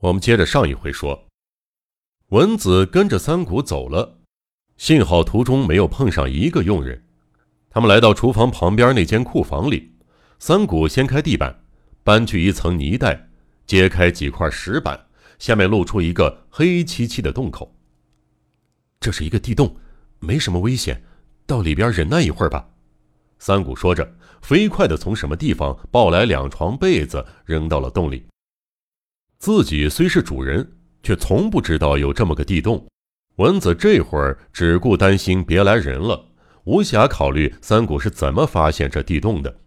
我们接着上一回说，文子跟着三谷走了，幸好途中没有碰上一个佣人。他们来到厨房旁边那间库房里，三谷掀开地板，搬去一层泥袋，揭开几块石板，下面露出一个黑漆漆的洞口。这是一个地洞，没什么危险，到里边忍耐一会儿吧。三谷说着，飞快地从什么地方抱来两床被子，扔到了洞里。自己虽是主人，却从不知道有这么个地洞。蚊子这会儿只顾担心别来人了，无暇考虑三谷是怎么发现这地洞的。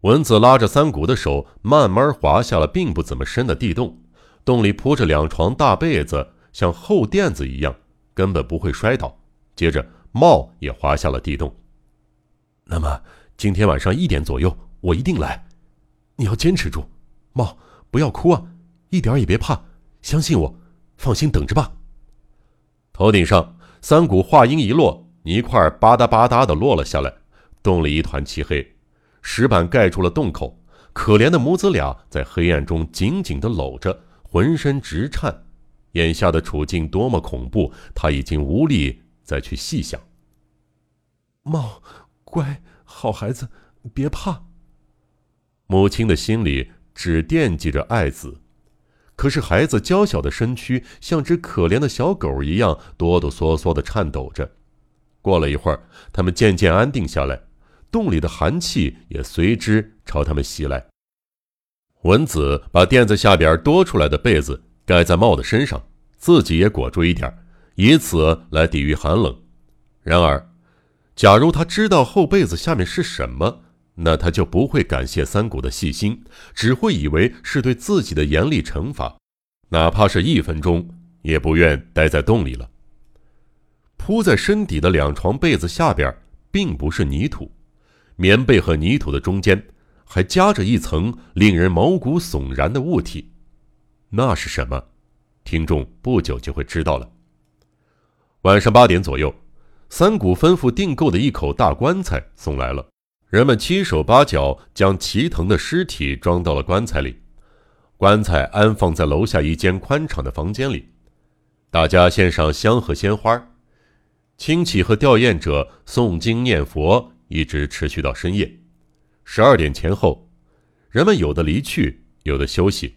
蚊子拉着三谷的手，慢慢滑下了并不怎么深的地洞。洞里铺着两床大被子，像厚垫子一样，根本不会摔倒。接着，帽也滑下了地洞。那么，今天晚上一点左右，我一定来。你要坚持住，帽。不要哭啊，一点也别怕，相信我，放心等着吧。头顶上，三谷话音一落，泥块吧嗒吧嗒的落了下来，洞里一团漆黑，石板盖住了洞口。可怜的母子俩在黑暗中紧紧的搂着，浑身直颤。眼下的处境多么恐怖，他已经无力再去细想。茂，乖，好孩子，别怕。母亲的心里。只惦记着爱子，可是孩子娇小的身躯像只可怜的小狗一样哆哆嗦嗦的颤抖着。过了一会儿，他们渐渐安定下来，洞里的寒气也随之朝他们袭来。文子把垫子下边多出来的被子盖在帽的身上，自己也裹住一点，以此来抵御寒冷。然而，假如他知道厚被子下面是什么，那他就不会感谢三谷的细心，只会以为是对自己的严厉惩罚，哪怕是一分钟也不愿待在洞里了。铺在身底的两床被子下边并不是泥土，棉被和泥土的中间还夹着一层令人毛骨悚然的物体，那是什么？听众不久就会知道了。晚上八点左右，三谷吩咐订购的一口大棺材送来了。人们七手八脚将齐藤的尸体装到了棺材里，棺材安放在楼下一间宽敞的房间里。大家献上香和鲜花，亲戚和吊唁者诵经念佛，一直持续到深夜。十二点前后，人们有的离去，有的休息。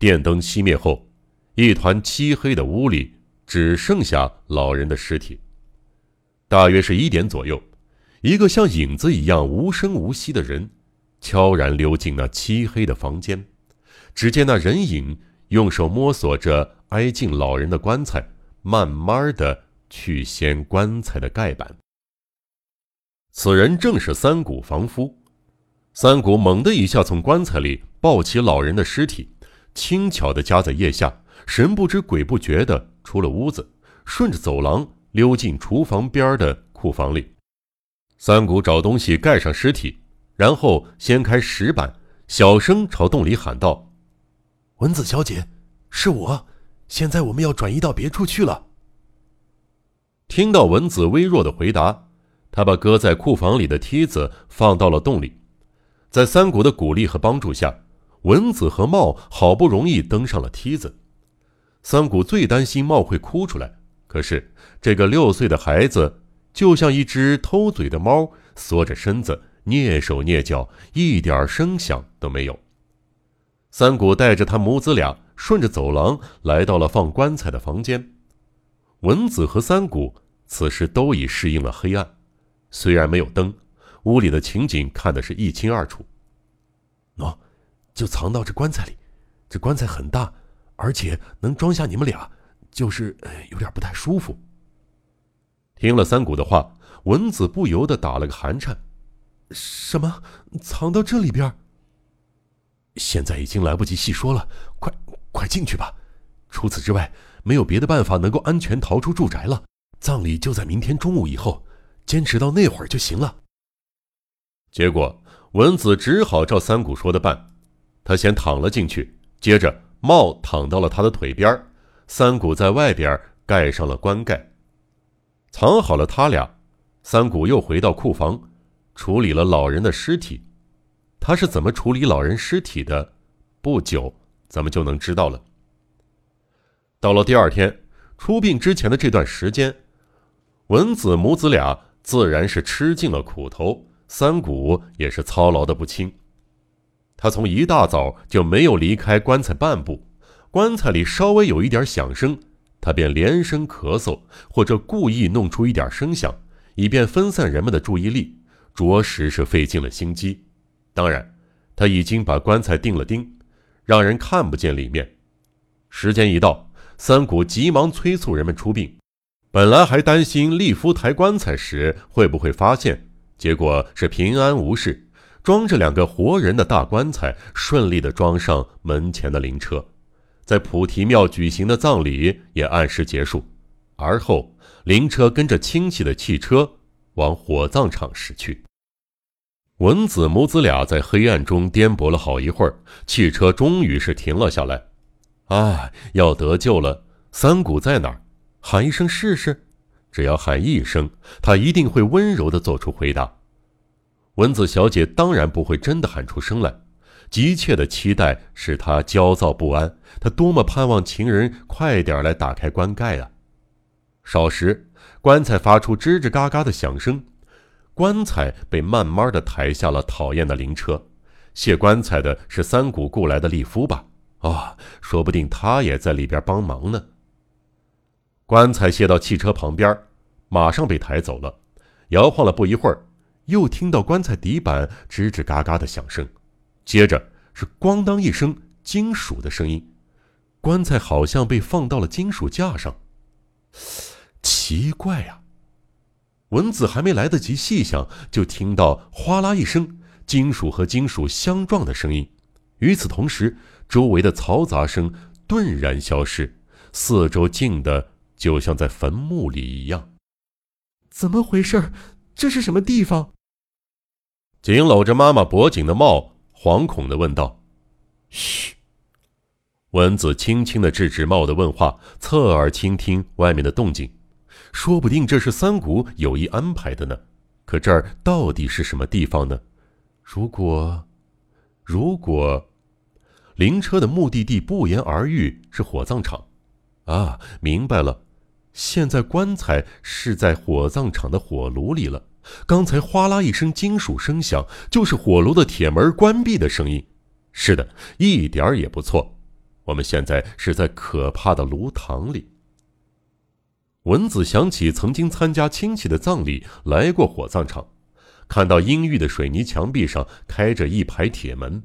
电灯熄灭后，一团漆黑的屋里只剩下老人的尸体。大约是一点左右。一个像影子一样无声无息的人，悄然溜进那漆黑的房间。只见那人影用手摸索着挨近老人的棺材，慢慢的去掀棺材的盖板。此人正是三谷房夫。三谷猛地一下从棺材里抱起老人的尸体，轻巧的夹在腋下，神不知鬼不觉的出了屋子，顺着走廊溜进厨房边的库房里。三谷找东西盖上尸体，然后掀开石板，小声朝洞里喊道：“文子小姐，是我。现在我们要转移到别处去了。”听到文子微弱的回答，他把搁在库房里的梯子放到了洞里。在三谷的鼓励和帮助下，文子和茂好不容易登上了梯子。三谷最担心茂会哭出来，可是这个六岁的孩子。就像一只偷嘴的猫，缩着身子，蹑手蹑脚，一点声响都没有。三谷带着他母子俩顺着走廊来到了放棺材的房间。文子和三谷此时都已适应了黑暗，虽然没有灯，屋里的情景看的是一清二楚。喏，就藏到这棺材里。这棺材很大，而且能装下你们俩，就是有点不太舒服。听了三谷的话，文子不由得打了个寒颤。什么？藏到这里边？现在已经来不及细说了，快快进去吧。除此之外，没有别的办法能够安全逃出住宅了。葬礼就在明天中午以后，坚持到那会儿就行了。结果，文子只好照三谷说的办。他先躺了进去，接着茂躺到了他的腿边，三谷在外边盖上了棺盖。藏好了他俩，三谷又回到库房，处理了老人的尸体。他是怎么处理老人尸体的？不久咱们就能知道了。到了第二天出殡之前的这段时间，文子母子俩自然是吃尽了苦头，三谷也是操劳的不轻。他从一大早就没有离开棺材半步，棺材里稍微有一点响声，他便连声咳嗽，或者故意弄出一点声响，以便分散人们的注意力，着实是费尽了心机。当然，他已经把棺材钉了钉，让人看不见里面。时间一到。三谷急忙催促人们出殡，本来还担心立夫抬棺材时会不会发现，结果是平安无事，装着两个活人的大棺材顺利的装上门前的灵车，在菩提庙举行的葬礼也按时结束，而后灵车跟着亲戚的汽车往火葬场驶去。文子母子俩在黑暗中颠簸了好一会儿，汽车终于是停了下来。啊，要得救了！三谷在哪儿？喊一声试试。只要喊一声，他一定会温柔地做出回答。文子小姐当然不会真的喊出声来，急切的期待使他焦躁不安。他多么盼望情人快点来打开棺盖啊！少时，棺材发出吱吱嘎嘎的响声，棺材被慢慢的抬下了讨厌的灵车。卸棺材的是三谷雇来的利夫吧？啊，说不定他也在里边帮忙呢。棺材卸到汽车旁边，马上被抬走了。摇晃了不一会儿，又听到棺材底板吱吱嘎嘎的响声，接着是咣当一声金属的声音。棺材好像被放到了金属架上。奇怪呀！蚊子还没来得及细想，就听到哗啦一声金属和金属相撞的声音。与此同时，周围的嘈杂声顿然消失，四周静的就像在坟墓里一样。怎么回事？这是什么地方？紧搂着妈妈脖颈的茂惶恐的问道：“嘘。”蚊子轻轻的制止茂的问话，侧耳倾听外面的动静。说不定这是三谷有意安排的呢。可这儿到底是什么地方呢？如果，如果……灵车的目的地不言而喻，是火葬场。啊，明白了，现在棺材是在火葬场的火炉里了。刚才哗啦一声金属声响，就是火炉的铁门关闭的声音。是的，一点儿也不错。我们现在是在可怕的炉膛里。文子想起曾经参加亲戚的葬礼，来过火葬场，看到阴郁的水泥墙壁上开着一排铁门。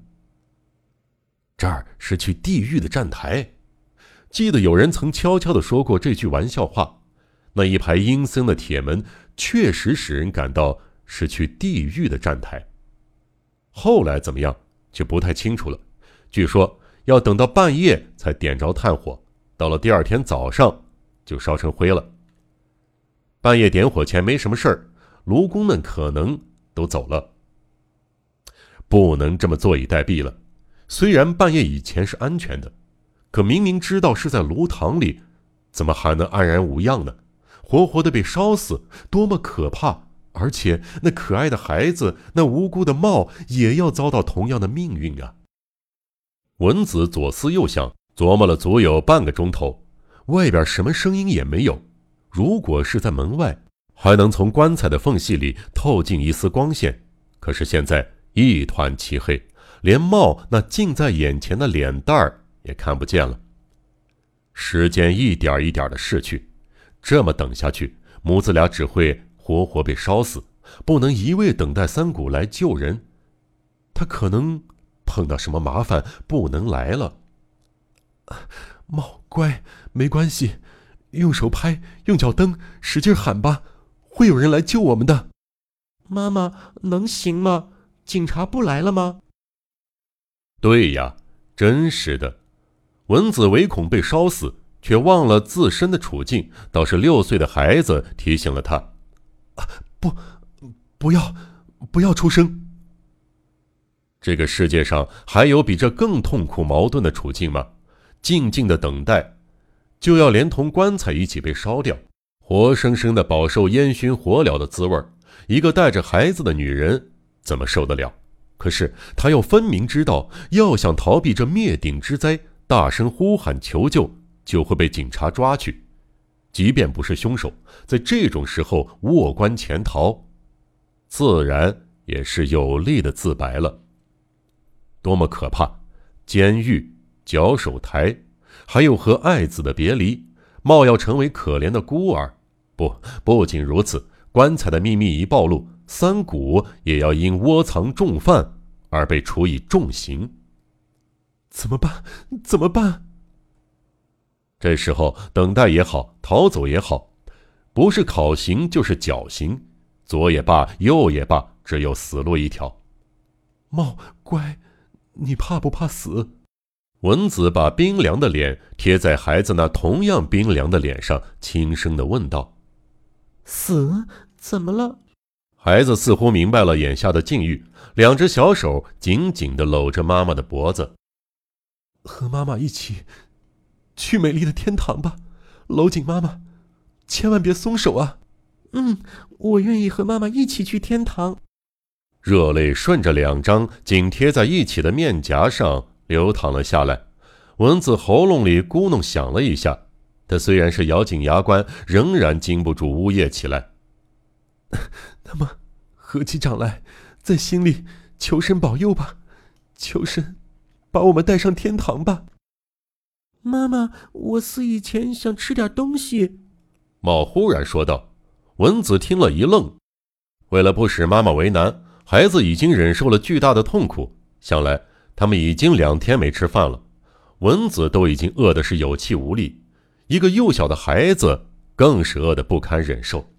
这儿是去地狱的站台，记得有人曾悄悄地说过这句玩笑话。那一排阴森的铁门确实使人感到是去地狱的站台。后来怎么样就不太清楚了。据说要等到半夜才点着炭火，到了第二天早上就烧成灰了。半夜点火前没什么事儿，炉工们可能都走了。不能这么坐以待毙了。虽然半夜以前是安全的，可明明知道是在炉膛里，怎么还能安然无恙呢？活活的被烧死，多么可怕！而且那可爱的孩子，那无辜的茂，也要遭到同样的命运啊！文子左思右想，琢磨了足有半个钟头，外边什么声音也没有。如果是在门外，还能从棺材的缝隙里透进一丝光线，可是现在一团漆黑。连茂那近在眼前的脸蛋儿也看不见了。时间一点一点的逝去，这么等下去，母子俩只会活活被烧死。不能一味等待三谷来救人，他可能碰到什么麻烦，不能来了。茂，乖，没关系，用手拍，用脚蹬，使劲喊吧，会有人来救我们的。妈妈，能行吗？警察不来了吗？对呀，真是的。蚊子唯恐被烧死，却忘了自身的处境。倒是六岁的孩子提醒了他：“不，不要，不要出声。”这个世界上还有比这更痛苦、矛盾的处境吗？静静的等待，就要连同棺材一起被烧掉，活生生的饱受烟熏火燎的滋味一个带着孩子的女人怎么受得了？可是他又分明知道，要想逃避这灭顶之灾，大声呼喊求救，就会被警察抓去。即便不是凶手，在这种时候卧棺潜逃，自然也是有力的自白了。多么可怕！监狱、脚手台，还有和爱子的别离，冒要成为可怜的孤儿。不，不仅如此，棺材的秘密一暴露，三谷也要因窝藏重犯而被处以重刑。怎么办？怎么办？这时候，等待也好，逃走也好，不是考刑就是绞刑，左也罢，右也罢，只有死路一条。茂，乖，你怕不怕死？文子把冰凉的脸贴在孩子那同样冰凉的脸上，轻声的问道：“死？怎么了？”孩子似乎明白了眼下的境遇，两只小手紧紧的搂着妈妈的脖子。和妈妈一起去美丽的天堂吧，搂紧妈妈，千万别松手啊！嗯，我愿意和妈妈一起去天堂。热泪顺着两张紧贴在一起的面颊上流淌了下来。蚊子喉咙里咕哝响了一下，他虽然是咬紧牙关，仍然禁不住呜咽起来。那么，合起掌来，在心里求神保佑吧，求神。把我们带上天堂吧，妈妈。我死以前想吃点东西。茂忽然说道。文子听了一愣，为了不使妈妈为难，孩子已经忍受了巨大的痛苦。想来他们已经两天没吃饭了，文子都已经饿的是有气无力，一个幼小的孩子更是饿得不堪忍受。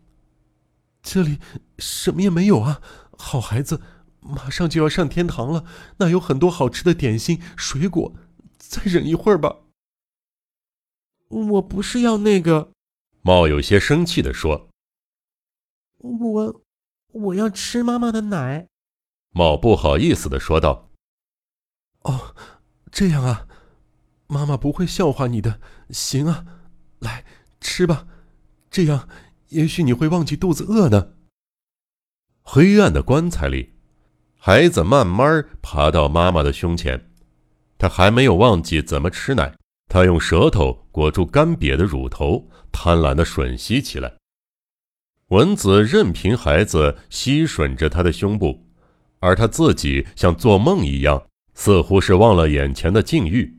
这里什么也没有啊，好孩子。马上就要上天堂了，那有很多好吃的点心、水果，再忍一会儿吧。我不是要那个，茂有些生气地说：“我我要吃妈妈的奶。”茂不好意思的说道：“哦，这样啊，妈妈不会笑话你的。行啊，来吃吧，这样也许你会忘记肚子饿呢。”黑暗的棺材里。孩子慢慢爬到妈妈的胸前，他还没有忘记怎么吃奶。他用舌头裹住干瘪的乳头，贪婪地吮吸起来。蚊子任凭孩子吸吮着他的胸部，而他自己像做梦一样，似乎是忘了眼前的境遇，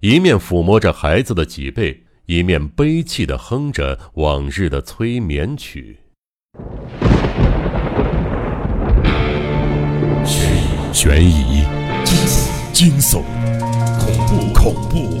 一面抚摸着孩子的脊背，一面悲泣地哼着往日的催眠曲。悬疑、惊悚、恐怖、恐怖、